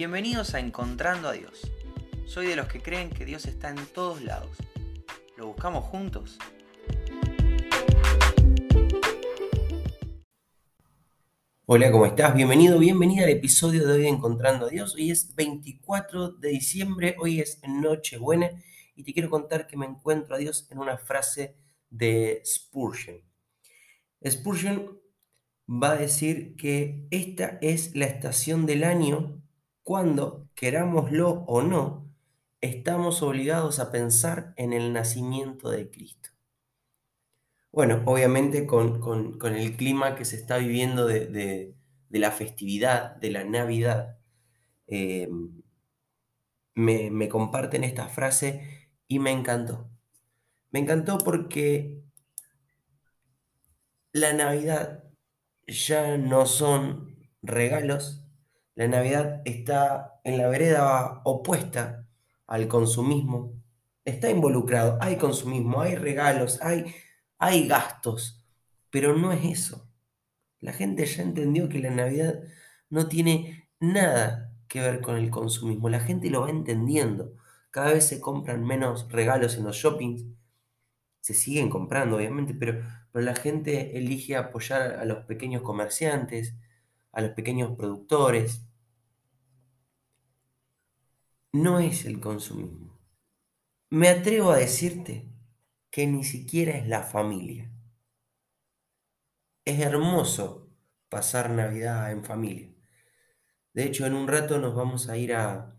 Bienvenidos a Encontrando a Dios. Soy de los que creen que Dios está en todos lados. ¿Lo buscamos juntos? Hola, ¿cómo estás? Bienvenido, bienvenida al episodio de hoy de Encontrando a Dios. Hoy es 24 de diciembre, hoy es Nochebuena y te quiero contar que me encuentro a Dios en una frase de Spurgeon. Spurgeon va a decir que esta es la estación del año cuando, querámoslo o no, estamos obligados a pensar en el nacimiento de Cristo. Bueno, obviamente con, el clima que se está viviendo de, la festividad, de la Navidad, eh, me, me comparten esta frase y me encantó. Me encantó porque la Navidad ya no son regalos, la Navidad está en la vereda opuesta al consumismo, está involucrado, hay consumismo, hay regalos, hay, hay gastos, pero no es eso. La gente ya entendió que la Navidad no tiene nada que ver con el consumismo, la gente lo va entendiendo. Cada vez se compran menos regalos en los shoppings, se siguen comprando obviamente, pero pero la gente elige apoyar a los pequeños comerciantes, a los pequeños productores. No es el consumismo. Me atrevo a decirte que ni siquiera es la familia. Es hermoso pasar Navidad en familia. De hecho, en un rato nos vamos a ir a,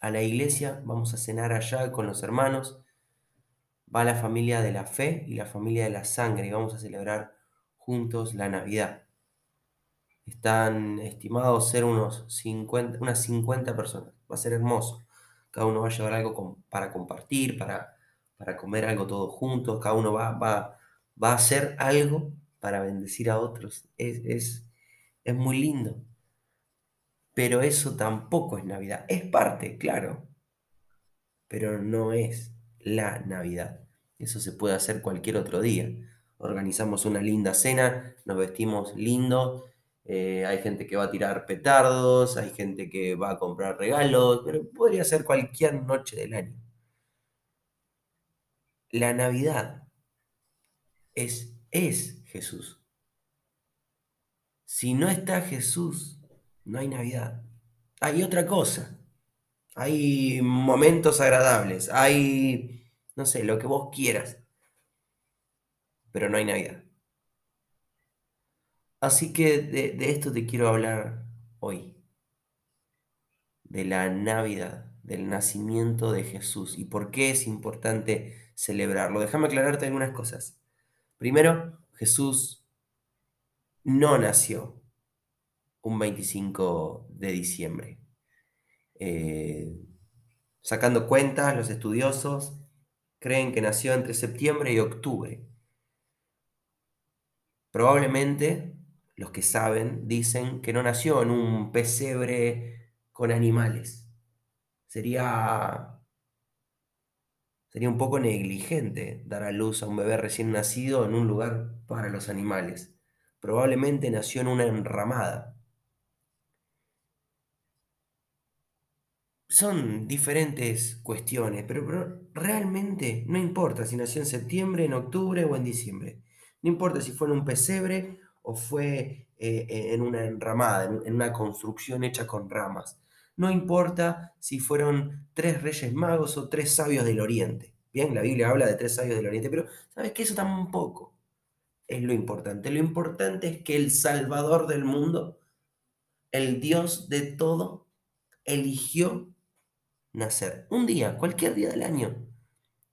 a la iglesia, vamos a cenar allá con los hermanos va la familia de la fe y la familia de la sangre y vamos a celebrar juntos la Navidad. Están estimados ser unos 50, unas 50 personas. Va a ser hermoso. Cada uno va a llevar algo para compartir, para, para comer algo todos juntos. Cada uno va, va, va a hacer algo para bendecir a otros. Es, es, es muy lindo. Pero eso tampoco es Navidad. Es parte, claro. Pero no es la Navidad. Eso se puede hacer cualquier otro día. Organizamos una linda cena, nos vestimos lindo, eh, hay gente que va a tirar petardos, hay gente que va a comprar regalos, pero podría ser cualquier noche del año. La Navidad es, es Jesús. Si no está Jesús, no hay Navidad. Hay otra cosa. Hay momentos agradables, hay, no sé, lo que vos quieras, pero no hay Navidad. Así que de, esto te quiero hablar hoy, de la Navidad, del nacimiento de Jesús y por qué es importante celebrarlo. Déjame aclararte algunas cosas. Primero, Jesús no nació un 25 de diciembre. Eh, sacando cuentas, los estudiosos creen que nació entre septiembre y octubre. Probablemente los que saben dicen que no nació en un pesebre con animales. Sería sería un poco negligente dar a luz a un bebé recién nacido en un lugar para los animales. Probablemente nació en una enramada. son diferentes cuestiones, pero, realmente no importa si nació en septiembre, en octubre o en diciembre. No importa si fue en un pesebre o fue eh, eh, en una enramada, en, una construcción hecha con ramas. No importa si fueron tres reyes magos o tres sabios del oriente. Bien, la Biblia habla de tres sabios del oriente, pero ¿sabes qué? Eso tampoco es lo importante. Lo importante es que el Salvador del mundo, el Dios de todo, eligió nacer. Un día, cualquier día del año,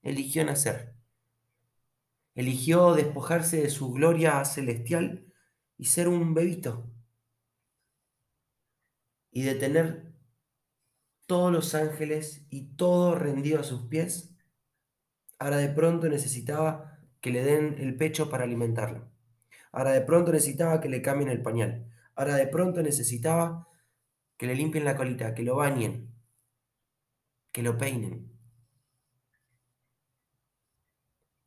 eligió nacer. Eligió despojarse de su gloria celestial y ser un bebito. Y de tener todos los ángeles y todo rendido a sus pies. Ahora de pronto necesitaba que le den el pecho para alimentarlo. Ahora de pronto necesitaba que le cambien el pañal. Ahora de pronto necesitaba que le limpien la colita, que lo bañen, que lo peinen.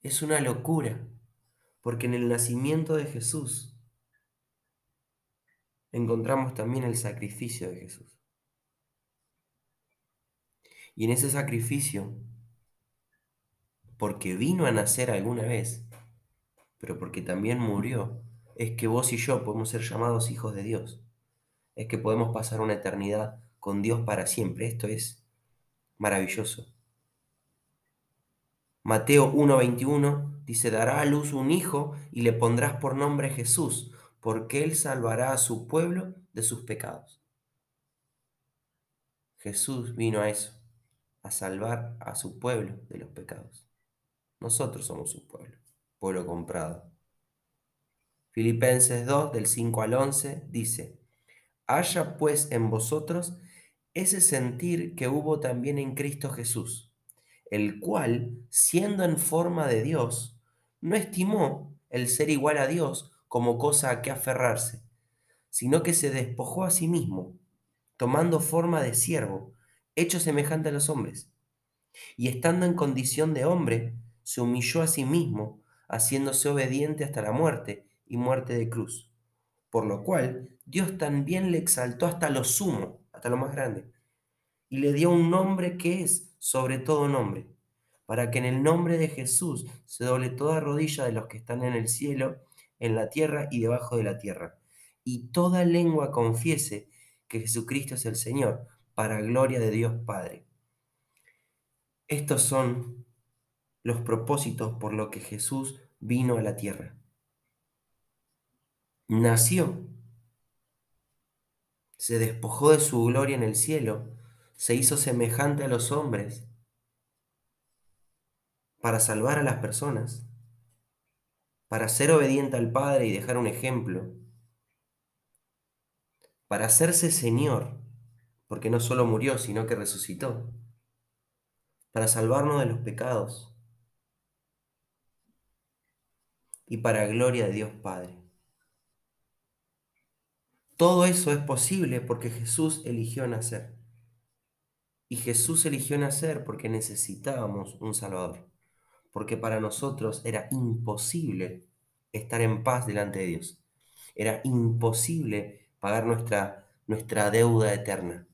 Es una locura, porque en el nacimiento de Jesús encontramos también el sacrificio de Jesús. Y en ese sacrificio, porque vino a nacer alguna vez, pero porque también murió, es que vos y yo podemos ser llamados hijos de Dios. Es que podemos pasar una eternidad con Dios para siempre. Esto es maravilloso. Mateo 1:21 dice, dará a luz un hijo y le pondrás por nombre Jesús, porque él salvará a su pueblo de sus pecados. Jesús vino a eso, a salvar a su pueblo de los pecados. Nosotros somos su pueblo, pueblo comprado. Filipenses 2, del 5 al 11, dice, haya pues en vosotros ese sentir que hubo también en Cristo Jesús, el cual, siendo en forma de Dios, no estimó el ser igual a Dios como cosa a que aferrarse, sino que se despojó a sí mismo, tomando forma de siervo, hecho semejante a los hombres, y estando en condición de hombre, se humilló a sí mismo, haciéndose obediente hasta la muerte y muerte de cruz. Por lo cual Dios también le exaltó hasta lo sumo, hasta lo más grande, y le dio un nombre que es sobre todo nombre, para que en el nombre de Jesús se doble toda rodilla de los que están en el cielo, en la tierra y debajo de la tierra, y toda lengua confiese que Jesucristo es el Señor, para gloria de Dios Padre. Estos son los propósitos por los que Jesús vino a la tierra. Nació, se despojó de su gloria en el cielo, se hizo semejante a los hombres para salvar a las personas, para ser obediente al Padre y dejar un ejemplo, para hacerse Señor, porque no solo murió, sino que resucitó, para salvarnos de los pecados, y para gloria de Dios Padre. Todo eso es posible porque Jesús eligió nacer. Y Jesús eligió nacer porque necesitábamos un Salvador. Porque para nosotros era imposible estar en paz delante de Dios. Era imposible pagar nuestra, nuestra deuda eterna.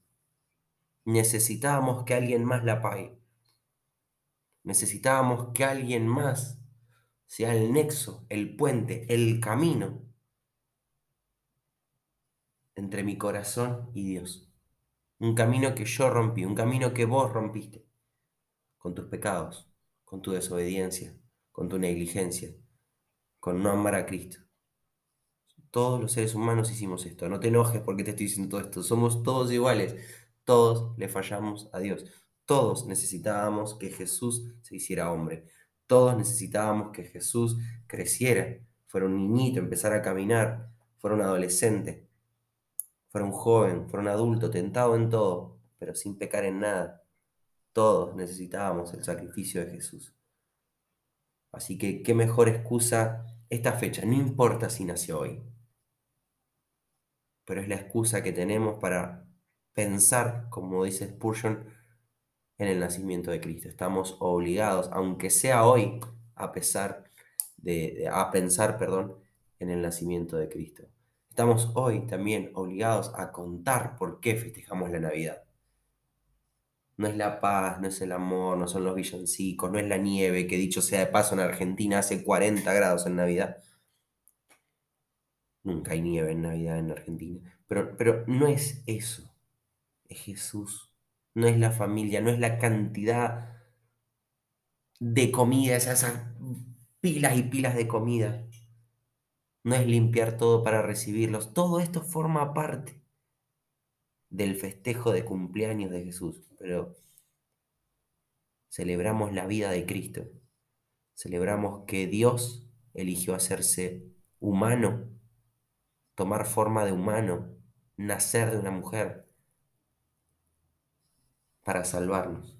Necesitábamos que alguien más la pague. Necesitábamos que alguien más sea el nexo, el puente, el camino entre mi corazón y Dios. Un camino que yo rompí, un camino que vos rompiste con tus pecados, con tu desobediencia, con tu negligencia, con no amar a Cristo. Todos los seres humanos hicimos esto. No te enojes porque te estoy diciendo todo esto. Somos todos iguales. Todos le fallamos a Dios. Todos necesitábamos que Jesús se hiciera hombre. Todos necesitábamos que Jesús creciera, fuera un niñito, empezara a caminar, fuera un adolescente, fuera un joven, fuera un adulto, tentado en todo, pero sin pecar en nada. Todos necesitábamos el sacrificio de Jesús. Así que qué mejor excusa esta fecha, no importa si nació hoy, pero es la excusa que tenemos para pensar, como dice Spurgeon, en el nacimiento de Cristo. Estamos obligados, aunque sea hoy, a pesar de, a pensar, perdón, en el nacimiento de Cristo. Estamos hoy también obligados a contar por qué festejamos la Navidad. No es la paz, no es el amor, no son los villancicos, no es la nieve, que dicho sea de paso en Argentina hace 40 grados en Navidad. Nunca hay nieve en Navidad en Argentina. Pero, pero no es eso. Es Jesús no es la familia, no es la cantidad de comida, esas pilas y pilas de comida. No es limpiar todo para recibirlos. Todo esto forma parte del festejo de cumpleaños de Jesús. Pero celebramos la vida de Cristo. Celebramos que Dios eligió hacerse humano, tomar forma de humano, nacer de una mujer para salvarnos.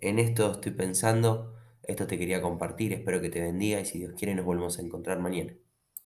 En esto estoy pensando, esto te quería compartir, espero que te bendiga y si Dios quiere nos volvemos a encontrar mañana.